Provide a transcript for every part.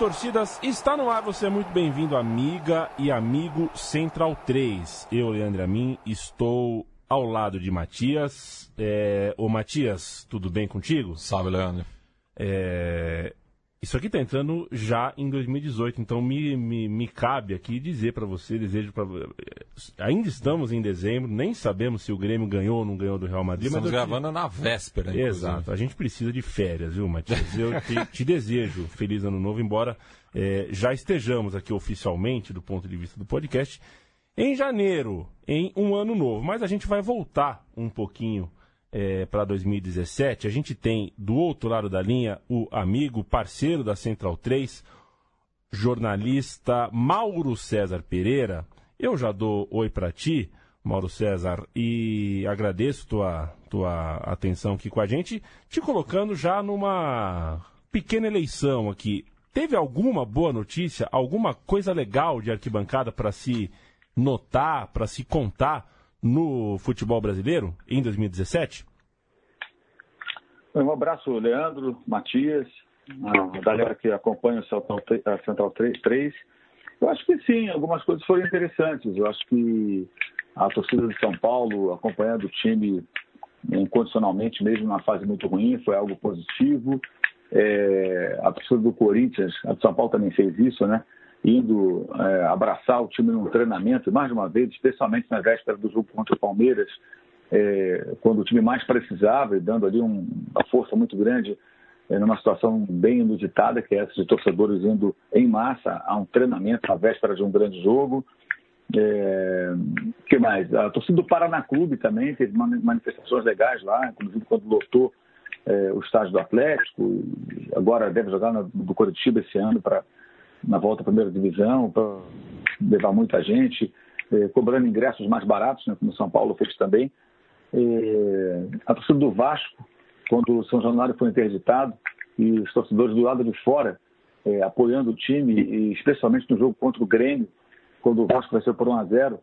das torcidas está no ar. Você é muito bem-vindo, amiga e amigo Central 3. Eu, Leandro Amin, estou ao lado de Matias. É... Ô, Matias, tudo bem contigo? Salve, Leandro. É... Isso aqui está entrando já em 2018, então me, me, me cabe aqui dizer para você, desejo para ainda estamos em dezembro, nem sabemos se o Grêmio ganhou ou não ganhou do Real Madrid. Estamos mas gravando te... na véspera, inclusive. Exato, a gente precisa de férias, viu, Matias? Eu te, te desejo feliz ano novo, embora é, já estejamos aqui oficialmente, do ponto de vista do podcast, em janeiro, em um ano novo, mas a gente vai voltar um pouquinho é, para 2017, a gente tem do outro lado da linha o amigo, parceiro da Central 3, jornalista Mauro César Pereira. Eu já dou oi para ti, Mauro César, e agradeço tua, tua atenção aqui com a gente, te colocando já numa pequena eleição aqui. Teve alguma boa notícia, alguma coisa legal de arquibancada para se notar, para se contar no futebol brasileiro em 2017? Um abraço, Leandro, Matias, a galera que acompanha a Central 3. Eu acho que sim, algumas coisas foram interessantes. Eu acho que a torcida de São Paulo, acompanhando o time incondicionalmente, mesmo numa fase muito ruim, foi algo positivo. É, a torcida do Corinthians, a de São Paulo também fez isso, né? Indo é, abraçar o time num treinamento, mais uma vez, especialmente na véspera do jogo contra o Palmeiras, é, quando o time mais precisava e dando ali um, uma força muito grande é, numa situação bem inusitada, que é essa de torcedores indo em massa a um treinamento na véspera de um grande jogo. É, que mais? A torcida do Paraná Clube também teve manifestações legais lá, inclusive quando lotou é, o estádio do Atlético, agora deve jogar no, do Curitiba esse ano para na volta à primeira divisão, para levar muita gente, é, cobrando ingressos mais baratos, né, como São Paulo fez também. É, a torcida do Vasco, quando o São Januário foi interditado, e os torcedores do lado de fora é, apoiando o time, e especialmente no jogo contra o Grêmio, quando o Vasco venceu por 1 a 0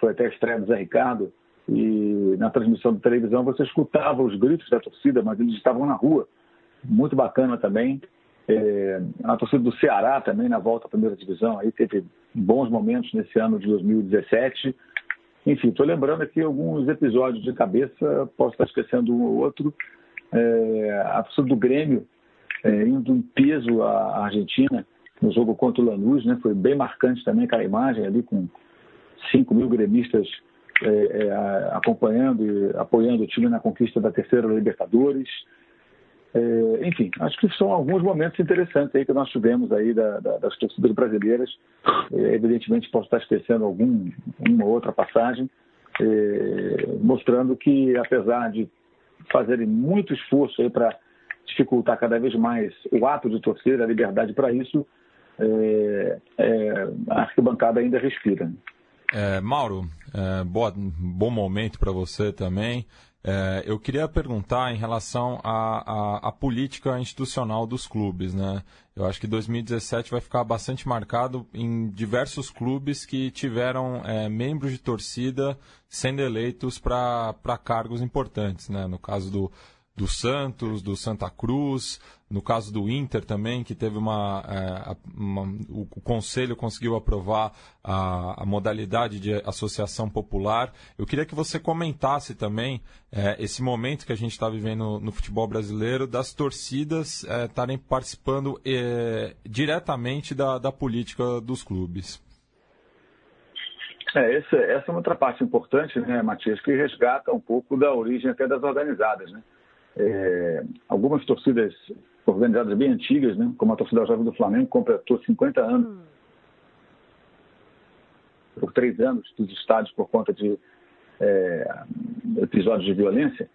foi até a estreia do Zé Ricardo, e na transmissão de televisão você escutava os gritos da torcida, mas eles estavam na rua. Muito bacana também. É, a torcida do Ceará também na volta à primeira divisão, aí teve bons momentos nesse ano de 2017. Enfim, estou lembrando aqui alguns episódios de cabeça, posso estar esquecendo um ou outro. É, a torcida do Grêmio é, indo em peso à Argentina no jogo contra o Lanús, né? Foi bem marcante também aquela imagem ali com 5 mil gremistas é, é, acompanhando e apoiando o time na conquista da terceira Libertadores. É, enfim, acho que são alguns momentos interessantes aí que nós tivemos aí da, da, das torcidas brasileiras. É, evidentemente, posso estar esquecendo algum, uma outra passagem, é, mostrando que, apesar de fazerem muito esforço aí para dificultar cada vez mais o ato de torcer, a liberdade para isso, é, é, a arquibancada ainda respira. É, Mauro, bom momento para você também. É, eu queria perguntar em relação à, política institucional dos clubes, né? Eu acho que 2017 vai ficar bastante marcado em diversos clubes que tiveram é, membros de torcida sendo eleitos para cargos importantes, né? No caso do, do Santos, do Santa Cruz, no caso do Inter também, que teve uma, é, uma o, conselho conseguiu aprovar a, a, modalidade de associação popular. Eu queria que você comentasse também é, esse momento que a gente está vivendo no futebol brasileiro das torcidas é, estarem participando é, diretamente da, da política dos clubes. É, essa, essa é uma outra parte importante, né, Matias, que resgata um pouco da origem até das organizadas, né? É, algumas torcidas organizadas bem antigas, né, como a torcida jovem do Flamengo, completou 50 anos hum. por três anos dos estádios por conta de é, episódios de violência.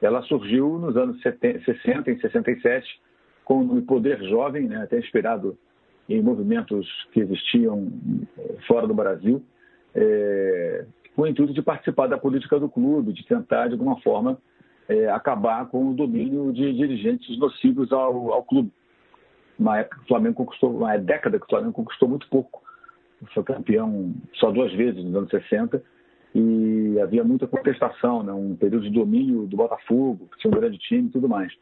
Ela surgiu nos anos 70, 60 e 67 com o poder jovem, né, até inspirado em movimentos que existiam é, fora do Brasil, é, com o intuito de participar da política do clube, de tentar, de alguma forma, é, acabar com o domínio de dirigentes nocivos ao, ao clube. Uma época que o Flamengo conquistou, uma década que o Flamengo conquistou muito pouco. Foi campeão só duas vezes nos anos 60 e havia muita contestação, né? um período de domínio do Botafogo, que tinha um grande time e tudo mais.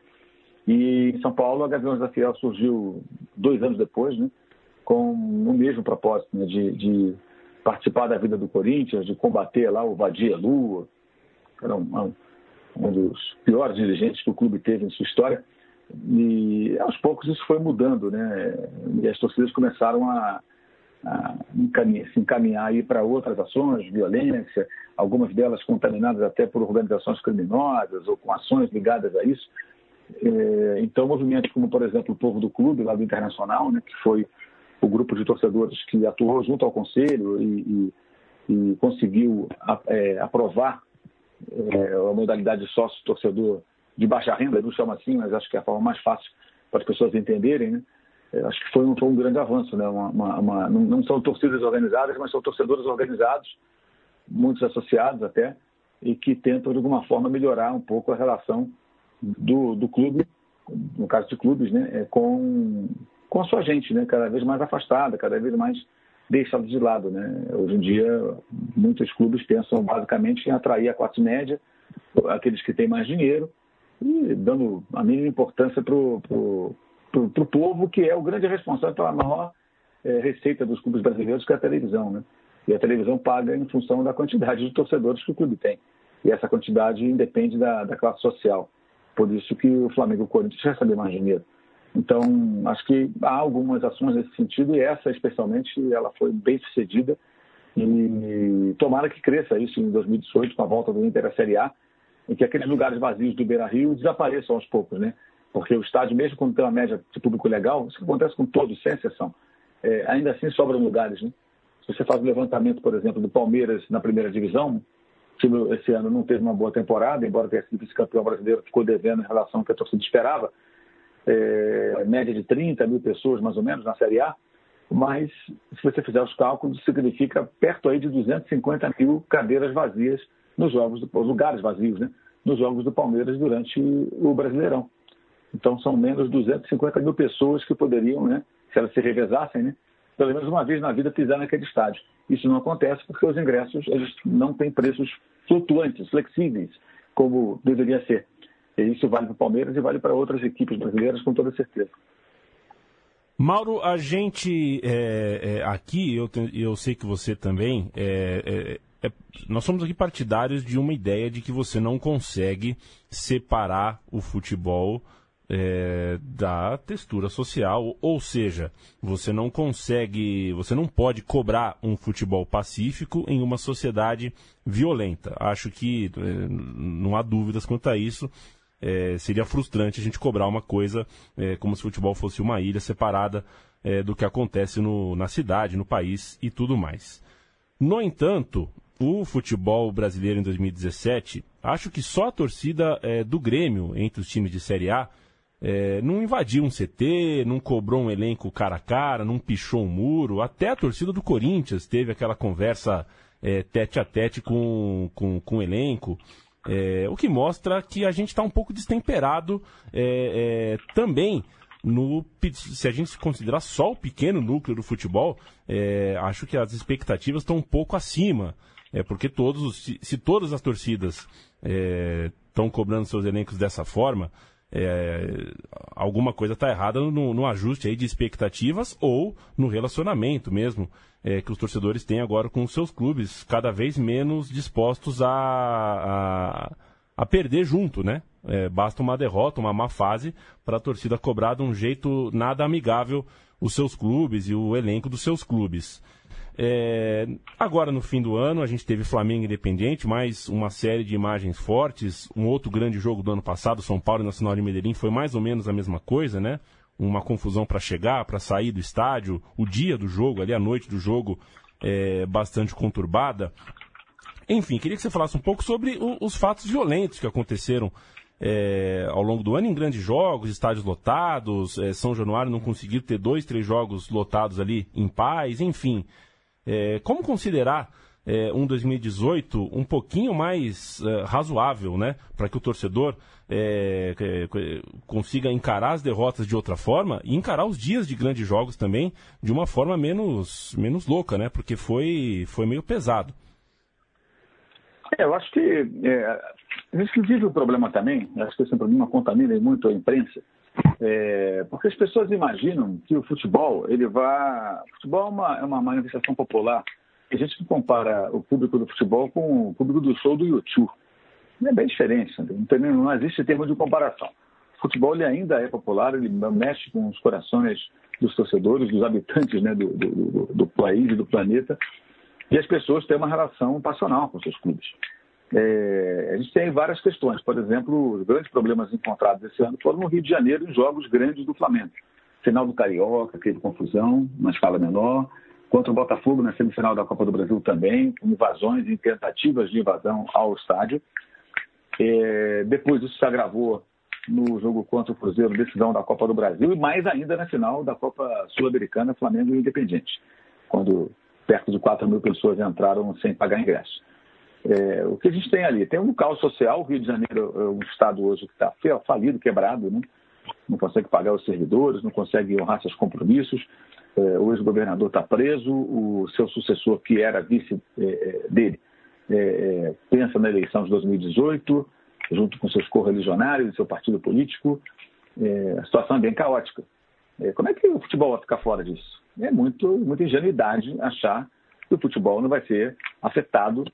E em São Paulo, a Gaviões da Fiel surgiu dois anos depois, né, com o mesmo propósito né, de, de, participar da vida do Corinthians, de combater lá o Vadia Lua, era um dos piores dirigentes que o clube teve em sua história. E aos poucos isso foi mudando, né? E as torcidas começaram a, a encaminhar, se encaminhar para outras ações, violência, algumas delas contaminadas até por organizações criminosas ou com ações ligadas a isso. É, então, movimentos como, por exemplo, o Povo do Clube, lá do Internacional, né, que foi o grupo de torcedores que atuou junto ao Conselho e, e, e conseguiu é, aprovar é, a modalidade sócio-torcedor de baixa renda, não chama assim, mas acho que é a forma mais fácil para as pessoas entenderem, né? acho que foi um, foi um grande avanço, né? Uma, uma, uma, não são torcidas organizadas, mas são torcedores organizados, muitos associados até, e que tentam de alguma forma melhorar um pouco a relação do, do clube, no caso de clubes, né? É, com, com a sua gente, né? Cada vez mais afastada, cada vez mais deixada de lado, né? Hoje em dia, muitos clubes pensam basicamente em atrair a classe média, aqueles que têm mais dinheiro, e dando a mínima importância para o povo, que é o grande responsável pela maior é, receita dos clubes brasileiros, que é a televisão. Né? E a televisão paga em função da quantidade de torcedores que o clube tem. E essa quantidade independe da, da classe social. Por isso que o Flamengo e o Corinthians recebem mais dinheiro. Então, acho que há algumas ações nesse sentido, e essa especialmente, ela foi bem sucedida. E tomara que cresça isso em 2018, com a volta do Inter à Série A, e que aqueles lugares vazios do Beira-Rio desapareçam aos poucos, né? porque o estádio, mesmo quando tem uma média de público legal, isso acontece com todos, sem exceção, é, ainda assim sobram lugares. Né? Se você faz o um levantamento, por exemplo, do Palmeiras na primeira divisão, que esse ano não teve uma boa temporada, embora tenha sido vice-campeão brasileiro, ficou devendo em relação ao que a torcida esperava, é, média de 30 mil pessoas, mais ou menos, na Série A, mas se você fizer os cálculos, significa perto aí de 250 mil cadeiras vazias nos jogos, lugares vazios, né? nos jogos do Palmeiras durante o Brasileirão. Então, são menos 250 mil pessoas que poderiam, né, se elas se revezassem, né, pelo menos uma vez na vida pisar naquele estádio. Isso não acontece porque os ingressos eles não têm preços flutuantes, flexíveis, como deveria ser. E isso vale para o Palmeiras e vale para outras equipes brasileiras, com toda certeza. Mauro, a gente é, é, aqui, eu, eu sei que você também, é, é, é, nós somos aqui partidários de uma ideia de que você não consegue separar o futebol é, da textura social, ou seja, você não consegue, você não pode cobrar um futebol pacífico em uma sociedade violenta. Acho que não há dúvidas quanto a isso. É, seria frustrante a gente cobrar uma coisa é, como se o futebol fosse uma ilha separada é, do que acontece no, na cidade, no país e tudo mais. No entanto, o futebol brasileiro em 2017, acho que só a torcida é, do Grêmio entre os times de Série A é, não invadiu um CT, não cobrou um elenco cara a cara, não pichou um muro. Até a torcida do Corinthians teve aquela conversa é, tete a tete com, com, com o elenco. É, o que mostra que a gente está um pouco destemperado é, é, também no se a gente considerar só o pequeno núcleo do futebol, é, acho que as expectativas estão um pouco acima. É porque todos, se, se todas as torcidas estão cobrando seus elencos dessa forma, é, alguma coisa está errada no, no, ajuste aí de expectativas ou no relacionamento mesmo é, que os torcedores têm agora com os seus clubes, cada vez menos dispostos a, a, a perder junto, né? É, basta uma derrota, uma má fase para a torcida cobrar de um jeito nada amigável os seus clubes e o elenco dos seus clubes. É, agora, no fim do ano, a gente teve Flamengo Independente, mais uma série de imagens fortes. Um outro grande jogo do ano passado, São Paulo e Nacional de Medellín, foi mais ou menos a mesma coisa, né? Uma confusão para chegar, para sair do estádio. O dia do jogo, ali a noite do jogo, é, bastante conturbada. Enfim, queria que você falasse um pouco sobre o, os fatos violentos que aconteceram é, ao longo do ano em grandes jogos, estádios lotados, é, São Januário não conseguiu ter dois, três jogos lotados ali em paz, enfim. É, como considerar é, um 2018 um pouquinho mais é, razoável, né? Para que o torcedor é, consiga encarar as derrotas de outra forma e encarar os dias de grandes jogos também de uma forma menos, menos louca, né? Porque foi, foi meio pesado. É, eu acho que é, vive o problema também, acho que esse problema contamina muito a imprensa, é, porque as pessoas imaginam que o futebol, ele vai. O futebol é uma, é uma manifestação popular. A gente não compara o público do futebol com o público do show do YouTube. É bem diferente, não, não existe termo de comparação. O futebol ele ainda é popular, ele mexe com os corações dos torcedores, dos habitantes né, do, do, do, do país e do planeta. E as pessoas têm uma relação passional com seus clubes. É, a gente tem várias questões. Por exemplo, os grandes problemas encontrados esse ano foram no Rio de Janeiro, em jogos grandes do Flamengo. Final do Carioca, teve confusão, uma escala menor. Contra o Botafogo na semifinal da Copa do Brasil também, com invasões e tentativas de invasão ao estádio. É, depois isso se agravou no jogo contra o Cruzeiro, decisão da Copa do Brasil, e mais ainda na final da Copa Sul-Americana, Flamengo e Independente, quando perto de 4 mil pessoas entraram sem pagar ingresso. É, o que a gente tem ali? Tem um caos social, o Rio de Janeiro é um estado hoje que está falido, quebrado, né? não consegue pagar os servidores, não consegue honrar seus compromissos. É, o ex-governador está preso, o seu sucessor, que era vice é, é dele, é, é, pensa na eleição de 2018, junto com seus correligionários, seu partido político. a situação é bem caótica. como é que o futebol vai ficar fora disso? É muito, muita ingenuidade achar que o futebol não vai ser afetado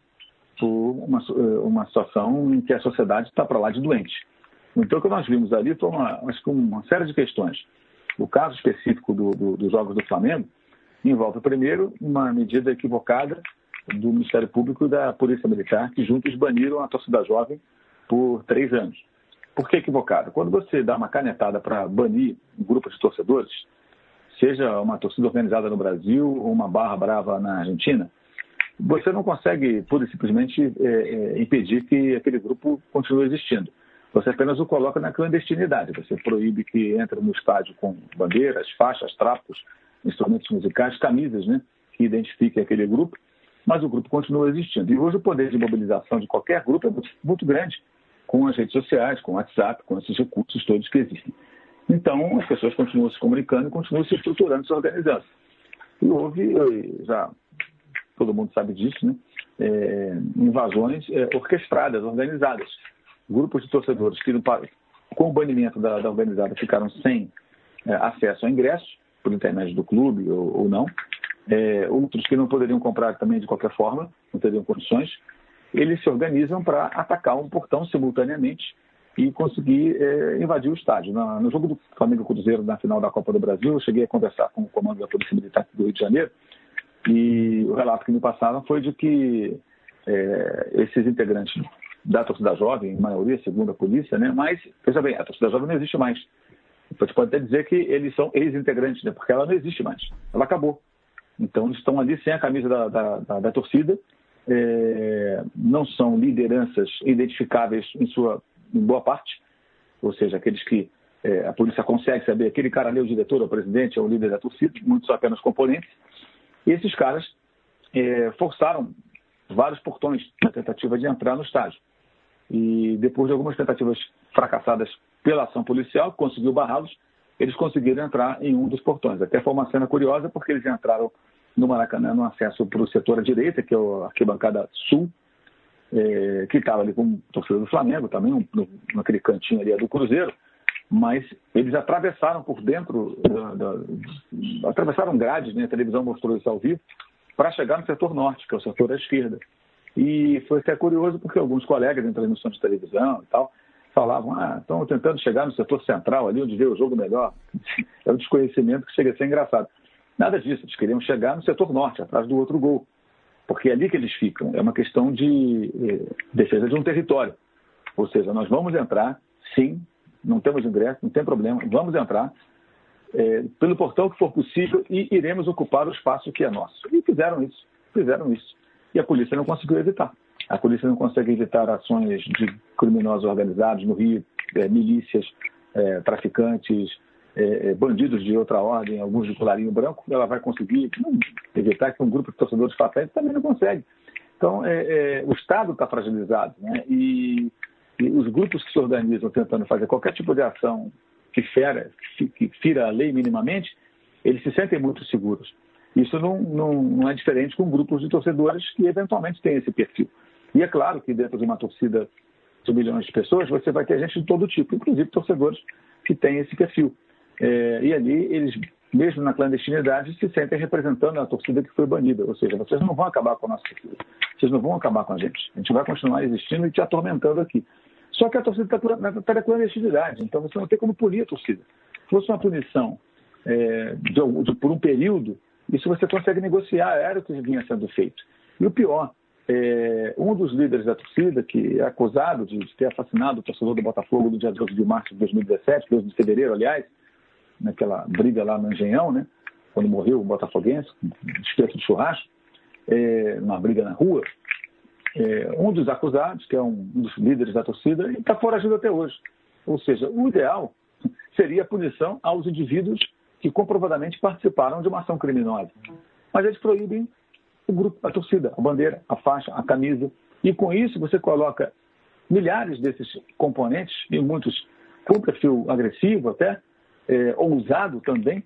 uma, uma situação em que a sociedade está para lá de doente. Então, o que nós vimos ali foi uma, uma série de questões. O caso específico do, do, dos Jogos do Flamengo envolve, primeiro, uma medida equivocada do Ministério Público e da Polícia Militar, que juntos baniram a torcida jovem por três anos. Por que equivocada? Quando você dá uma canetada para banir um grupo de torcedores, seja uma torcida organizada no Brasil ou uma barra brava na Argentina, você não consegue, pura e simplesmente, é, é, impedir que aquele grupo continue existindo. Você apenas o coloca na clandestinidade. Você proíbe que entre no estádio com bandeiras, faixas, trapos, instrumentos musicais, camisas, né, que identifiquem aquele grupo, mas o grupo continua existindo. E hoje o poder de mobilização de qualquer grupo é muito, muito grande, com as redes sociais, com o WhatsApp, com esses recursos todos que existem. Então, as pessoas continuam se comunicando, continuam se estruturando, se organizando. E houve, já todo mundo sabe disso, né? É, invasões é, orquestradas, organizadas. Grupos de torcedores que, com o banimento da, da organizada, ficaram sem é, acesso a ingressos, por intermédio do clube ou, ou não. É, outros que não poderiam comprar também de qualquer forma, não teriam condições. Eles se organizam para atacar um portão simultaneamente e conseguir é, invadir o estádio. Na, no jogo do Flamengo Cruzeiro, na final da Copa do Brasil, eu cheguei a conversar com o comando da Polícia Militar do Rio de Janeiro e o relato que me passaram foi de que é, esses integrantes da torcida jovem, em maioria, segundo a polícia, né? mas, veja bem, a torcida jovem não existe mais. Você pode até dizer que eles são ex-integrantes, né? porque ela não existe mais. Ela acabou. Então, eles estão ali sem a camisa da, da, da, da torcida, é, não são lideranças identificáveis em sua em boa parte, ou seja, aqueles que é, a polícia consegue saber, aquele cara ali é o diretor, é o presidente, é o líder da torcida, muitos são apenas componentes, e esses caras é, forçaram vários portões na tentativa de entrar no estádio. E depois de algumas tentativas fracassadas pela ação policial, que conseguiu barrá-los, eles conseguiram entrar em um dos portões. Até foi uma cena curiosa, porque eles entraram no Maracanã no acesso para o setor à direita, que é a arquibancada sul, é, que estava ali com o torcedor do Flamengo também, um, no, naquele cantinho ali do Cruzeiro, mas eles atravessaram por dentro, da, da, atravessaram grades, né? a televisão mostrou isso ao vivo, para chegar no setor norte, que é o setor à esquerda. E foi até curioso porque alguns colegas em transmissão de televisão e tal falavam, ah, estão tentando chegar no setor central ali, onde vê o jogo melhor. É um desconhecimento que chega a ser engraçado. Nada disso, eles queriam chegar no setor norte, atrás do outro gol porque é ali que eles ficam. É uma questão de eh, defesa de um território. Ou seja, nós vamos entrar, sim, não temos ingresso, não tem problema, vamos entrar eh, pelo portão que for possível e iremos ocupar o espaço que é nosso. E fizeram isso, fizeram isso. E a polícia não conseguiu evitar. A polícia não consegue evitar ações de criminosos organizados no Rio, eh, milícias, traficantes, é, é, bandidos de outra ordem, alguns de colarinho branco, ela vai conseguir evitar que um grupo de torcedores faça isso, também não consegue. Então, é, é o Estado está fragilizado, né? E, os grupos que se organizam tentando fazer qualquer tipo de ação que fera, que fira a lei minimamente, eles se sentem muito seguros. Isso não, não, não é diferente com grupos de torcedores que eventualmente têm esse perfil. E é claro que dentro de uma torcida de milhões de pessoas, você vai ter gente de todo tipo, inclusive torcedores que têm esse perfil. É, e ali eles, mesmo na clandestinidade, se sentem representando a torcida que foi banida. Ou seja, vocês não vão acabar com a nossa torcida. Vocês não vão acabar com a gente. A gente vai continuar existindo e te atormentando aqui. Só que a torcida está tá na clandestinidade, então você não tem como punir a torcida. Se fosse uma punição é, de, de, por um período, isso você consegue negociar, era o que vinha sendo feito. E o pior, é, um dos líderes da torcida, que é acusado de, de ter assassinado o torcedor do Botafogo no dia 12 de março de 2017, 12 de fevereiro, aliás, naquela briga lá no Engenhão, né? quando morreu o botafoguense, despeito de churrasco, é, numa briga na rua, é, um dos acusados, que é um, um dos líderes da torcida, está foragido até hoje. Ou seja, o ideal seria a punição aos indivíduos que comprovadamente participaram de uma ação criminosa. Mas eles proíbem o grupo, a torcida, a bandeira, a faixa, a camisa. E com isso você coloca milhares desses componentes, e muitos com perfil agressivo até, é, ousado também,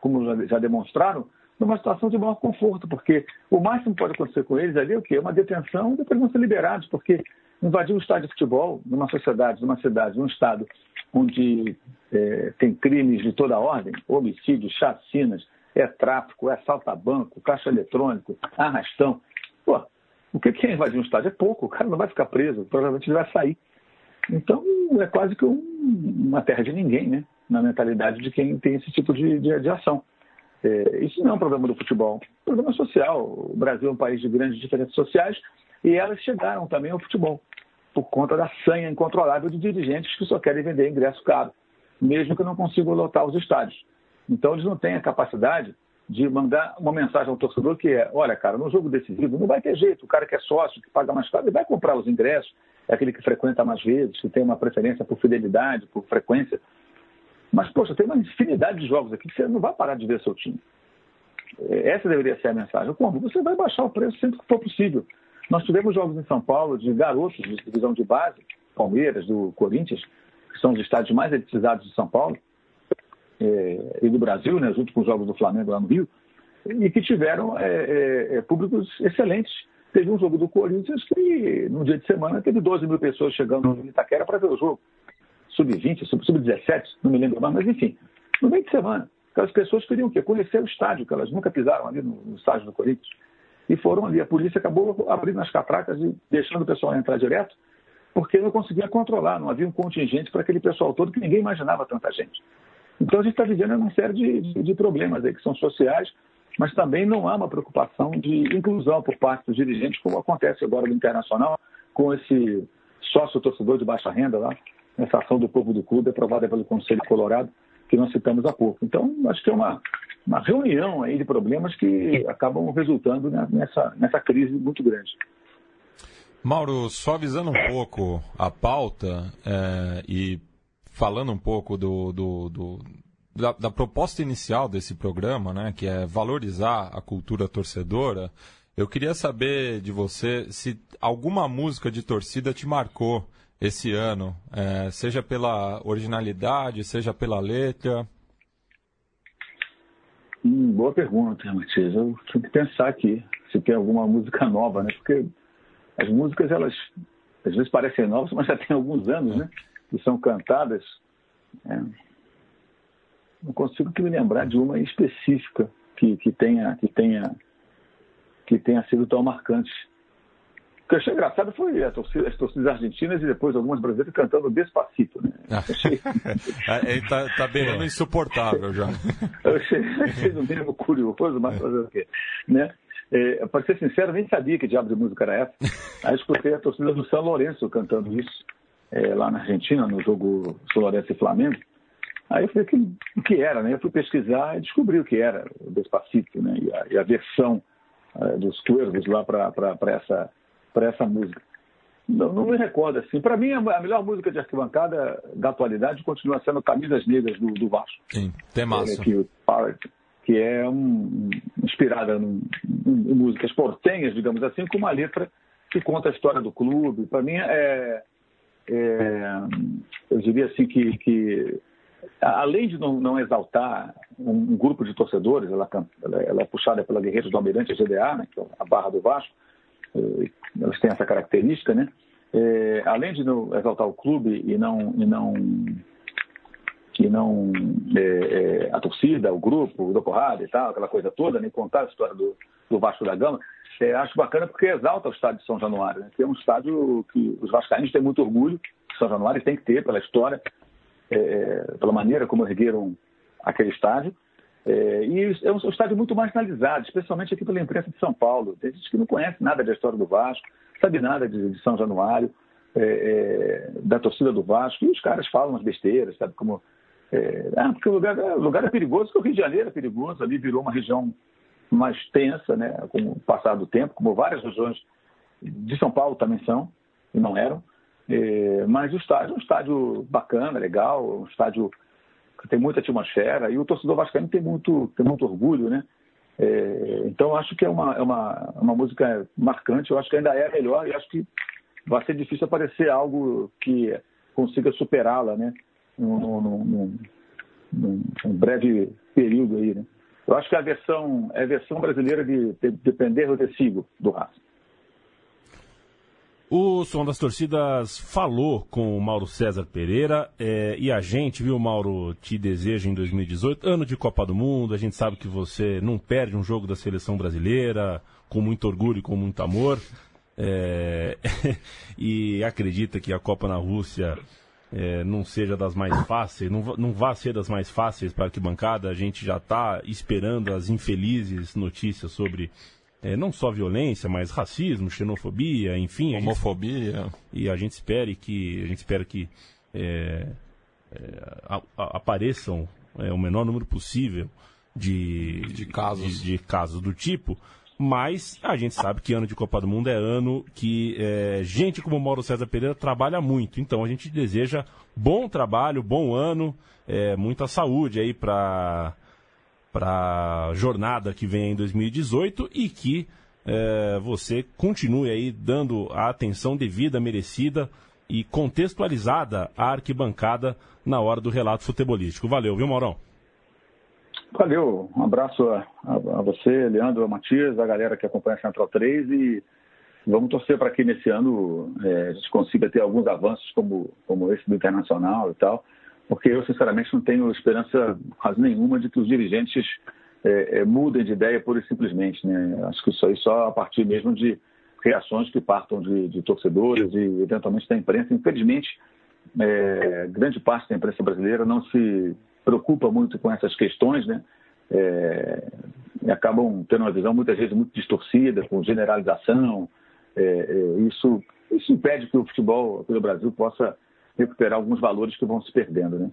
como já, já demonstraram, numa situação de maior conforto, porque o máximo que pode acontecer com eles ali é o quê? Uma detenção e depois vão ser liberados, porque invadir um estádio de futebol numa sociedade, numa cidade, num estado onde é, tem crimes de toda ordem, homicídios, chacinas, é tráfico, é assalto a banco, caixa eletrônico, arrastão. Pô, o que é invadir um estádio? É pouco, o cara não vai ficar preso, provavelmente ele vai sair. Então, é quase que um, uma terra de ninguém, né? Na mentalidade de quem tem esse tipo de, de, de ação. É, isso não é um problema do futebol, é um problema social. O Brasil é um país de grandes diferenças sociais e elas chegaram também ao futebol, por conta da sanha incontrolável de dirigentes que só querem vender ingresso caro, mesmo que não consigam lotar os estádios. Então, eles não têm a capacidade de mandar uma mensagem ao torcedor que é: olha, cara, no jogo decisivo não vai ter jeito. O cara que é sócio, que paga mais caro, ele vai comprar os ingressos. É aquele que frequenta mais vezes, que tem uma preferência por fidelidade, por frequência. Mas, poxa, tem uma infinidade de jogos aqui que você não vai parar de ver seu time. É, essa deveria ser a mensagem. Como? Você vai baixar o preço sempre que for possível. Nós tivemos jogos em São Paulo de garotos de divisão de base, Palmeiras, do Corinthians, que são os estádios mais elitizados de São Paulo é, e do Brasil, né, os jogos do Flamengo lá no Rio, e que tiveram é, é, é públicos excelentes. Teve um jogo do Corinthians que, no dia de semana, teve 12 mil pessoas chegando no Itaquera para ver o jogo. Sub-20, sub-17, não me lembro mais, mas enfim, no meio de semana. Aquelas pessoas queriam o quê? Conhecer o estádio, que elas nunca pisaram ali no, no estádio do Corinthians. E foram ali. A polícia acabou abrindo as catracas e deixando o pessoal entrar direto, porque não conseguia controlar, não havia um contingente para aquele pessoal todo que ninguém imaginava tanta gente. Então a gente está vivendo uma série de, de, de problemas aí que são sociais, mas também não há uma preocupação de inclusão por parte dos dirigentes, como acontece agora no Internacional, com esse sócio torcedor de baixa renda lá, essa ação do povo do clube aprovada pelo Conselho Colorado, que nós citamos há pouco. Então, acho que é uma, uma reunião aí de problemas que acabam resultando nessa, nessa crise muito grande. Mauro, só avisando um pouco a pauta é, e falando um pouco do, do, do da, da, proposta inicial desse programa, né, que é valorizar a cultura torcedora, eu queria saber de você se alguma música de torcida te marcou esse ano, é, seja pela originalidade, seja pela letra. Hum, boa pergunta, Matias. Eu tenho que pensar aqui se tem alguma música nova, né? Porque as músicas, elas às vezes parecem novas, mas já tem alguns anos, né? que são cantadas, é, não consigo me lembrar de uma específica que, que, tenha, que, tenha, que tenha sido tão marcante. O que eu achei engraçado foi torcida, as torcidas argentinas e depois algumas brasileiras cantando Despacito. Né? Achei... Está é, tá beirando insuportável já. eu achei, achei no mínimo curioso, mas fazer o quê? Né? É, para ser sincero, nem sabia que diabo de música era essa. Aí escutei a torcida do São Lourenço cantando isso é, lá na Argentina, no jogo Florença e Flamengo. Aí eu falei, que, o que era, né? Eu fui pesquisar e descobri o que era o Despacito, né? E a, e a versão uh, dos Cuervos lá para essa, essa música. Não, não, me recordo assim. Para mim, a melhor música de arquibancada da atualidade continua sendo Camisas Negras do, do Vasco. Sim, tem massa. É, que, que é um, inspirada em, em, músicas portenhas, digamos assim, com uma letra que conta a história do clube. Para mim, é, é, eu diria assim que, que além de não, não exaltar um, grupo de torcedores, ela, ela, ela, é puxada pela Guerreiros do Almirante, a GDA, né, que é a barra do Vasco, é, elas têm essa característica, né? É, além de exaltar o clube e não e não e não é, é, a torcida, o grupo, o porrada e tal, aquela coisa toda, nem contar a história do, do Vasco da Gama, é, acho bacana porque exalta o estádio de São Januário, né? que é um estádio que os vascaínos têm muito orgulho, São Januário tem que ter pela história, pela maneira como ergueram aquele estádio. É, e é um estádio muito marginalizado, especialmente aqui pela imprensa de São Paulo. Tem gente que não conhece nada da história do Vasco, sabe nada de, de São Januário, é, é, da torcida do Vasco, e os caras falam umas besteiras, sabe? Como, é, ah, porque o lugar, o lugar é perigoso, porque o Rio de Janeiro é perigoso, ali virou uma região mais tensa, né, com o passar do tempo, como várias regiões de São Paulo também são, e não eram. É, mas o estádio é um estádio bacana, legal, um estádio tem muita atmosfera, e o torcedor vascaíno tem muito, tem muito orgulho, né? É, então, acho que é uma, é uma, uma música marcante, eu acho que ainda é melhor, e acho que vai ser difícil aparecer algo que consiga superá-la, né? Num, num, breve período aí, né? Eu acho que a versão, é a versão brasileira de, de Depender do Tecido, do Racing. O Som das Torcidas falou com o Mauro César Pereira é, e a gente, viu, Mauro, te deseja em 2018, ano de Copa do Mundo. A gente sabe que você não perde um jogo da seleção brasileira com muito orgulho e com muito amor. É, e acredita que a Copa na Rússia é, não seja das mais fáceis, não, não vá ser das mais fáceis para a arquibancada. A gente já está esperando as infelizes notícias sobre é, não só violência, mas racismo, xenofobia, enfim. Homofobia. A gente, e a gente espere que, a gente espera que é, é, a, a, apareçam é, o menor número possível de, de casos. De, de, casos do tipo. Mas a gente sabe que ano de Copa do Mundo é ano que é, gente como Mauro César Pereira trabalha muito. Então a gente deseja bom trabalho, bom ano, é, muita saúde aí para para a jornada que vem em 2018 e que é, você continue aí dando a atenção devida, merecida e contextualizada à arquibancada na hora do relato futebolístico. Valeu, viu, Maurão? Valeu, um abraço a, a, a você, Leandro, a Matias, a galera que acompanha a Central 3 e vamos torcer para que nesse ano é, a gente consiga ter alguns avanços como, como esse do Internacional e tal porque eu, sinceramente, não tenho esperança quase nenhuma de que os dirigentes é, é, mudem de ideia pura e simplesmente. Né? Acho que isso aí só a partir mesmo de reações que partam de, de torcedores e, eventualmente, da imprensa. Infelizmente, é, grande parte da imprensa brasileira não se preocupa muito com essas questões, né? É, acabam tendo uma visão muitas vezes muito distorcida, com generalização. É, é, isso, isso impede que o futebol no Brasil possa recuperar alguns valores que vão se perdendo, né?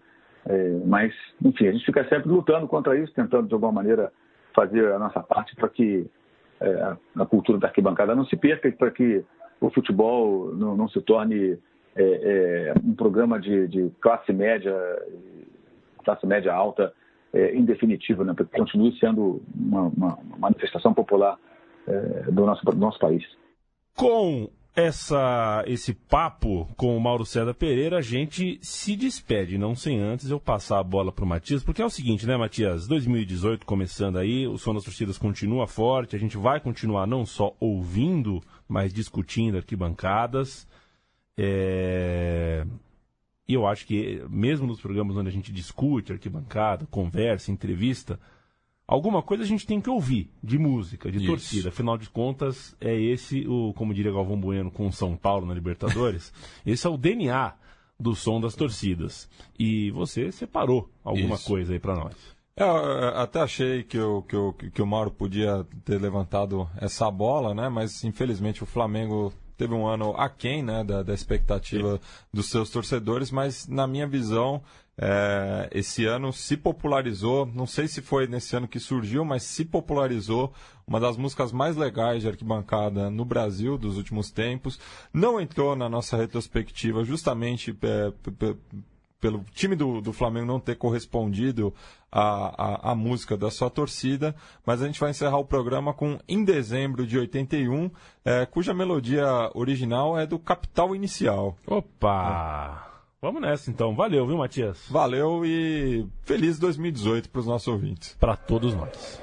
É, mas, enfim, a gente fica sempre lutando contra isso, tentando de alguma maneira fazer a nossa parte para que é, a cultura da arquibancada não se perca e para que o futebol não, não se torne é, é um programa de, de, classe média, classe média alta, é, em definitivo, né? para que continue sendo uma, uma manifestação popular é, do, nosso, do nosso país. Com essa, esse papo com o Mauro César Pereira, a gente se despede, não sem antes eu passar a bola para o Matias, porque é o seguinte, né, Matias? 2018 começando aí, o som das torcidas continua forte, a gente vai continuar não só ouvindo, mas discutindo arquibancadas. É... E eu acho que, mesmo nos programas onde a gente discute arquibancada, conversa, entrevista, alguma coisa a gente tem que ouvir de música, de Isso. torcida. Afinal de contas, é esse o, como diria Galvão Bueno com São Paulo na Libertadores, esse é o DNA do som das torcidas. E você separou alguma Isso. coisa aí para nós. É, eu até achei que, eu, que, eu, que o Mauro podia ter levantado essa bola, né? Mas infelizmente o Flamengo teve um ano aquém né, da, da expectativa dos seus torcedores, mas na minha visão é, esse ano se popularizou, não sei se foi nesse ano que surgiu, mas se popularizou uma das músicas mais legais de arquibancada no Brasil dos últimos tempos. Não entrou na nossa retrospectiva justamente é, pelo time do, do Flamengo não ter correspondido à, à, à, música da sua torcida, mas a gente vai encerrar o programa com Em Dezembro de 81, é, cuja melodia original é do Capital Inicial. Opa! É. Vamos nessa então. Valeu, viu, Matias? Valeu e feliz 2018 para os nossos ouvintes. Para todos nós.